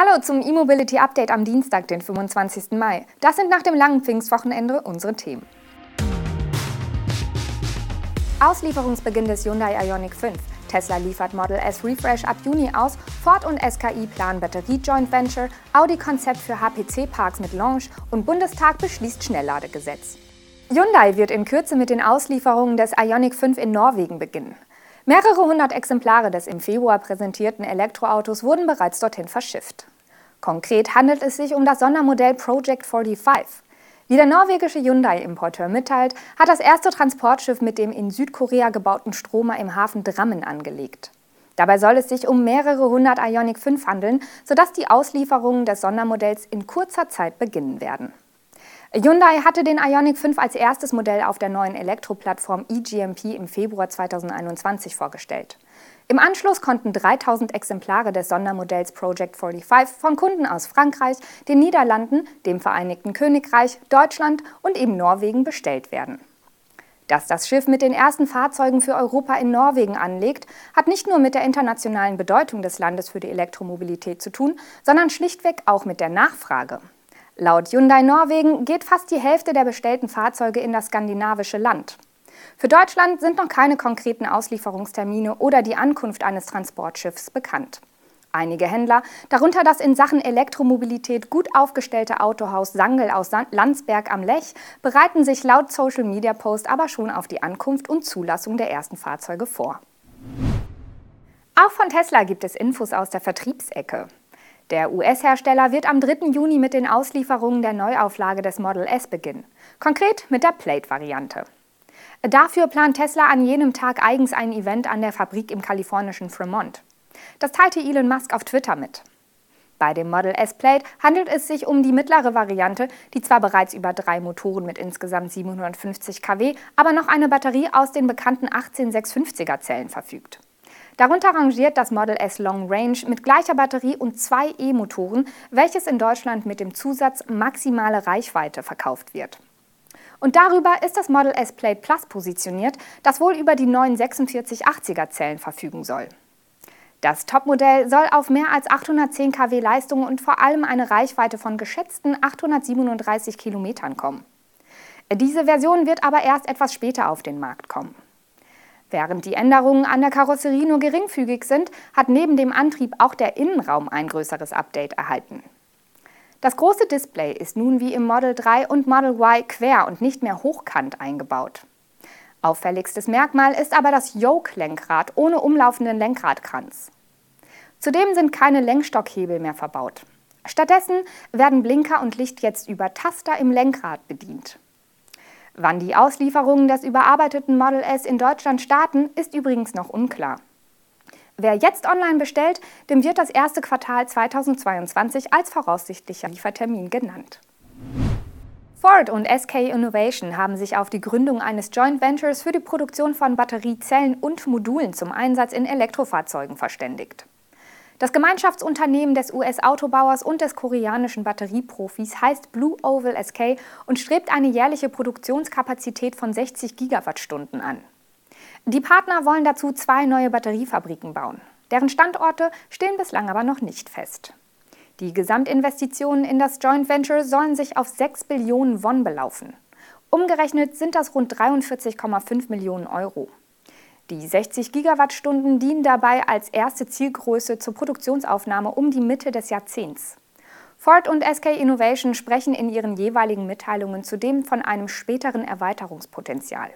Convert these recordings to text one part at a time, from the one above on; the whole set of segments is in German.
Hallo zum E-Mobility Update am Dienstag, den 25. Mai. Das sind nach dem langen Pfingstwochenende unsere Themen. Auslieferungsbeginn des Hyundai Ioniq 5. Tesla liefert Model S Refresh ab Juni aus, Ford und SKI planen Batterie-Joint Venture, Audi Konzept für HPC-Parks mit Launch und Bundestag beschließt Schnellladegesetz. Hyundai wird in Kürze mit den Auslieferungen des Ioniq 5 in Norwegen beginnen. Mehrere hundert Exemplare des im Februar präsentierten Elektroautos wurden bereits dorthin verschifft. Konkret handelt es sich um das Sondermodell Project 45. Wie der norwegische Hyundai-Importeur mitteilt, hat das erste Transportschiff mit dem in Südkorea gebauten Stromer im Hafen Drammen angelegt. Dabei soll es sich um mehrere hundert Ioniq 5 handeln, sodass die Auslieferungen des Sondermodells in kurzer Zeit beginnen werden. Hyundai hatte den Ioniq 5 als erstes Modell auf der neuen Elektroplattform eGMP im Februar 2021 vorgestellt. Im Anschluss konnten 3000 Exemplare des Sondermodells Project 45 von Kunden aus Frankreich, den Niederlanden, dem Vereinigten Königreich, Deutschland und eben Norwegen bestellt werden. Dass das Schiff mit den ersten Fahrzeugen für Europa in Norwegen anlegt, hat nicht nur mit der internationalen Bedeutung des Landes für die Elektromobilität zu tun, sondern schlichtweg auch mit der Nachfrage. Laut Hyundai Norwegen geht fast die Hälfte der bestellten Fahrzeuge in das skandinavische Land. Für Deutschland sind noch keine konkreten Auslieferungstermine oder die Ankunft eines Transportschiffs bekannt. Einige Händler, darunter das in Sachen Elektromobilität gut aufgestellte Autohaus Sangel aus Landsberg am Lech, bereiten sich laut Social Media Post aber schon auf die Ankunft und Zulassung der ersten Fahrzeuge vor. Auch von Tesla gibt es Infos aus der Vertriebsecke. Der US-Hersteller wird am 3. Juni mit den Auslieferungen der Neuauflage des Model S beginnen, konkret mit der Plate-Variante. Dafür plant Tesla an jenem Tag eigens ein Event an der Fabrik im kalifornischen Fremont. Das teilte Elon Musk auf Twitter mit. Bei dem Model S Plate handelt es sich um die mittlere Variante, die zwar bereits über drei Motoren mit insgesamt 750 kW, aber noch eine Batterie aus den bekannten 18650er Zellen verfügt. Darunter rangiert das Model S Long Range mit gleicher Batterie und zwei E-Motoren, welches in Deutschland mit dem Zusatz maximale Reichweite verkauft wird. Und darüber ist das Model S Plate Plus positioniert, das wohl über die neuen 4680er Zellen verfügen soll. Das Topmodell soll auf mehr als 810 kW Leistung und vor allem eine Reichweite von geschätzten 837 Kilometern kommen. Diese Version wird aber erst etwas später auf den Markt kommen. Während die Änderungen an der Karosserie nur geringfügig sind, hat neben dem Antrieb auch der Innenraum ein größeres Update erhalten. Das große Display ist nun wie im Model 3 und Model Y quer und nicht mehr hochkant eingebaut. Auffälligstes Merkmal ist aber das Yoke-Lenkrad ohne umlaufenden Lenkradkranz. Zudem sind keine Lenkstockhebel mehr verbaut. Stattdessen werden Blinker und Licht jetzt über Taster im Lenkrad bedient. Wann die Auslieferungen des überarbeiteten Model S in Deutschland starten, ist übrigens noch unklar. Wer jetzt online bestellt, dem wird das erste Quartal 2022 als voraussichtlicher Liefertermin genannt. Ford und SK Innovation haben sich auf die Gründung eines Joint Ventures für die Produktion von Batteriezellen und Modulen zum Einsatz in Elektrofahrzeugen verständigt. Das Gemeinschaftsunternehmen des US-Autobauers und des koreanischen Batterieprofis heißt Blue Oval SK und strebt eine jährliche Produktionskapazität von 60 Gigawattstunden an. Die Partner wollen dazu zwei neue Batteriefabriken bauen. Deren Standorte stehen bislang aber noch nicht fest. Die Gesamtinvestitionen in das Joint Venture sollen sich auf 6 Billionen Won belaufen. Umgerechnet sind das rund 43,5 Millionen Euro. Die 60 Gigawattstunden dienen dabei als erste Zielgröße zur Produktionsaufnahme um die Mitte des Jahrzehnts. Ford und SK Innovation sprechen in ihren jeweiligen Mitteilungen zudem von einem späteren Erweiterungspotenzial.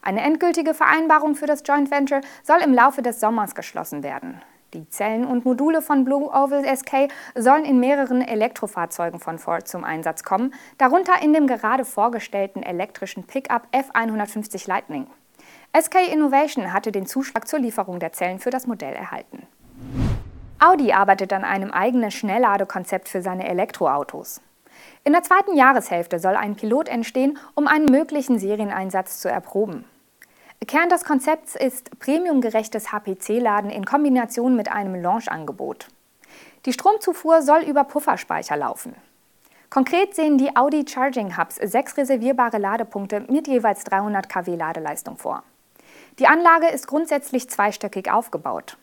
Eine endgültige Vereinbarung für das Joint Venture soll im Laufe des Sommers geschlossen werden. Die Zellen und Module von Blue Oval SK sollen in mehreren Elektrofahrzeugen von Ford zum Einsatz kommen, darunter in dem gerade vorgestellten elektrischen Pickup F150 Lightning. SK Innovation hatte den Zuschlag zur Lieferung der Zellen für das Modell erhalten. Audi arbeitet an einem eigenen Schnellladekonzept für seine Elektroautos. In der zweiten Jahreshälfte soll ein Pilot entstehen, um einen möglichen Serieneinsatz zu erproben. Kern des Konzepts ist premiumgerechtes HPC-Laden in Kombination mit einem Launch-Angebot. Die Stromzufuhr soll über Pufferspeicher laufen. Konkret sehen die Audi Charging Hubs sechs reservierbare Ladepunkte mit jeweils 300 kW Ladeleistung vor. Die Anlage ist grundsätzlich zweistöckig aufgebaut.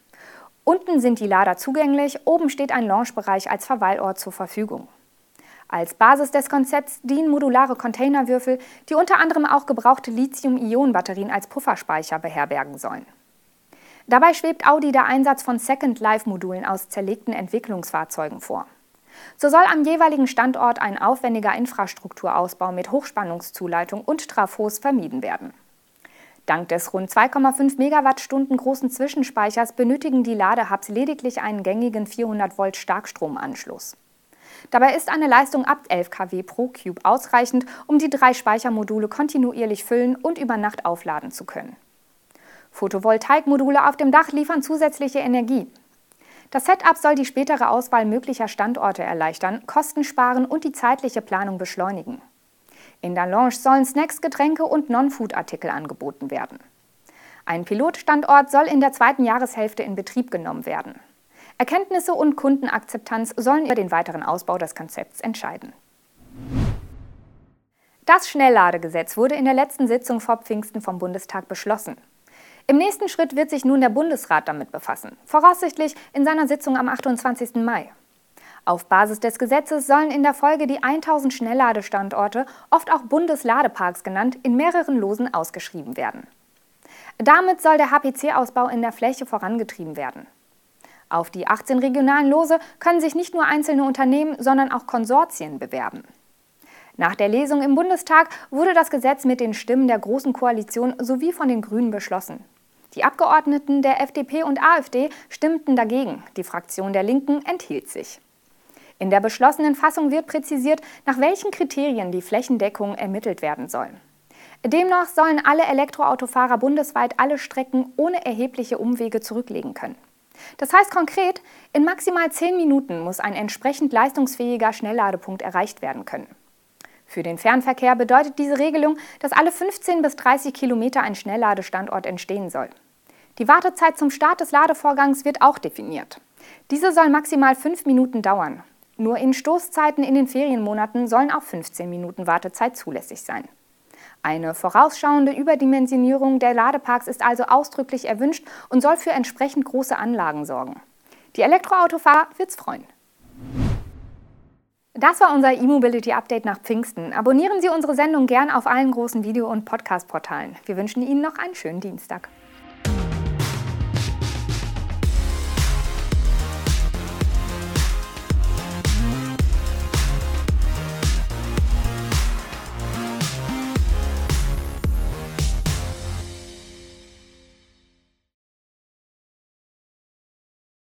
Unten sind die Lader zugänglich, oben steht ein Launchbereich als Verweilort zur Verfügung. Als Basis des Konzepts dienen modulare Containerwürfel, die unter anderem auch gebrauchte Lithium-Ionen-Batterien als Pufferspeicher beherbergen sollen. Dabei schwebt Audi der Einsatz von Second Life-Modulen aus zerlegten Entwicklungsfahrzeugen vor. So soll am jeweiligen Standort ein aufwendiger Infrastrukturausbau mit Hochspannungszuleitung und Trafos vermieden werden. Dank des rund 2,5 Megawattstunden großen Zwischenspeichers benötigen die Ladehubs lediglich einen gängigen 400 Volt Starkstromanschluss. Dabei ist eine Leistung ab 11 kW pro Cube ausreichend, um die drei Speichermodule kontinuierlich füllen und über Nacht aufladen zu können. Photovoltaikmodule auf dem Dach liefern zusätzliche Energie. Das Setup soll die spätere Auswahl möglicher Standorte erleichtern, Kosten sparen und die zeitliche Planung beschleunigen. In der Lounge sollen Snacks, Getränke und Non-Food-Artikel angeboten werden. Ein Pilotstandort soll in der zweiten Jahreshälfte in Betrieb genommen werden. Erkenntnisse und Kundenakzeptanz sollen über den weiteren Ausbau des Konzepts entscheiden. Das Schnellladegesetz wurde in der letzten Sitzung vor Pfingsten vom Bundestag beschlossen. Im nächsten Schritt wird sich nun der Bundesrat damit befassen, voraussichtlich in seiner Sitzung am 28. Mai. Auf Basis des Gesetzes sollen in der Folge die 1000 Schnellladestandorte, oft auch Bundesladeparks genannt, in mehreren Losen ausgeschrieben werden. Damit soll der HPC-Ausbau in der Fläche vorangetrieben werden. Auf die 18 regionalen Lose können sich nicht nur einzelne Unternehmen, sondern auch Konsortien bewerben. Nach der Lesung im Bundestag wurde das Gesetz mit den Stimmen der Großen Koalition sowie von den Grünen beschlossen. Die Abgeordneten der FDP und AfD stimmten dagegen, die Fraktion der Linken enthielt sich. In der beschlossenen Fassung wird präzisiert, nach welchen Kriterien die Flächendeckung ermittelt werden soll. Demnach sollen alle Elektroautofahrer bundesweit alle Strecken ohne erhebliche Umwege zurücklegen können. Das heißt konkret, in maximal 10 Minuten muss ein entsprechend leistungsfähiger Schnellladepunkt erreicht werden können. Für den Fernverkehr bedeutet diese Regelung, dass alle 15 bis 30 Kilometer ein Schnellladestandort entstehen soll. Die Wartezeit zum Start des Ladevorgangs wird auch definiert. Diese soll maximal 5 Minuten dauern. Nur in Stoßzeiten in den Ferienmonaten sollen auch 15 Minuten Wartezeit zulässig sein. Eine vorausschauende Überdimensionierung der Ladeparks ist also ausdrücklich erwünscht und soll für entsprechend große Anlagen sorgen. Die Elektroautofahrer wird's freuen. Das war unser E-Mobility Update nach Pfingsten. Abonnieren Sie unsere Sendung gern auf allen großen Video- und Podcast-Portalen. Wir wünschen Ihnen noch einen schönen Dienstag.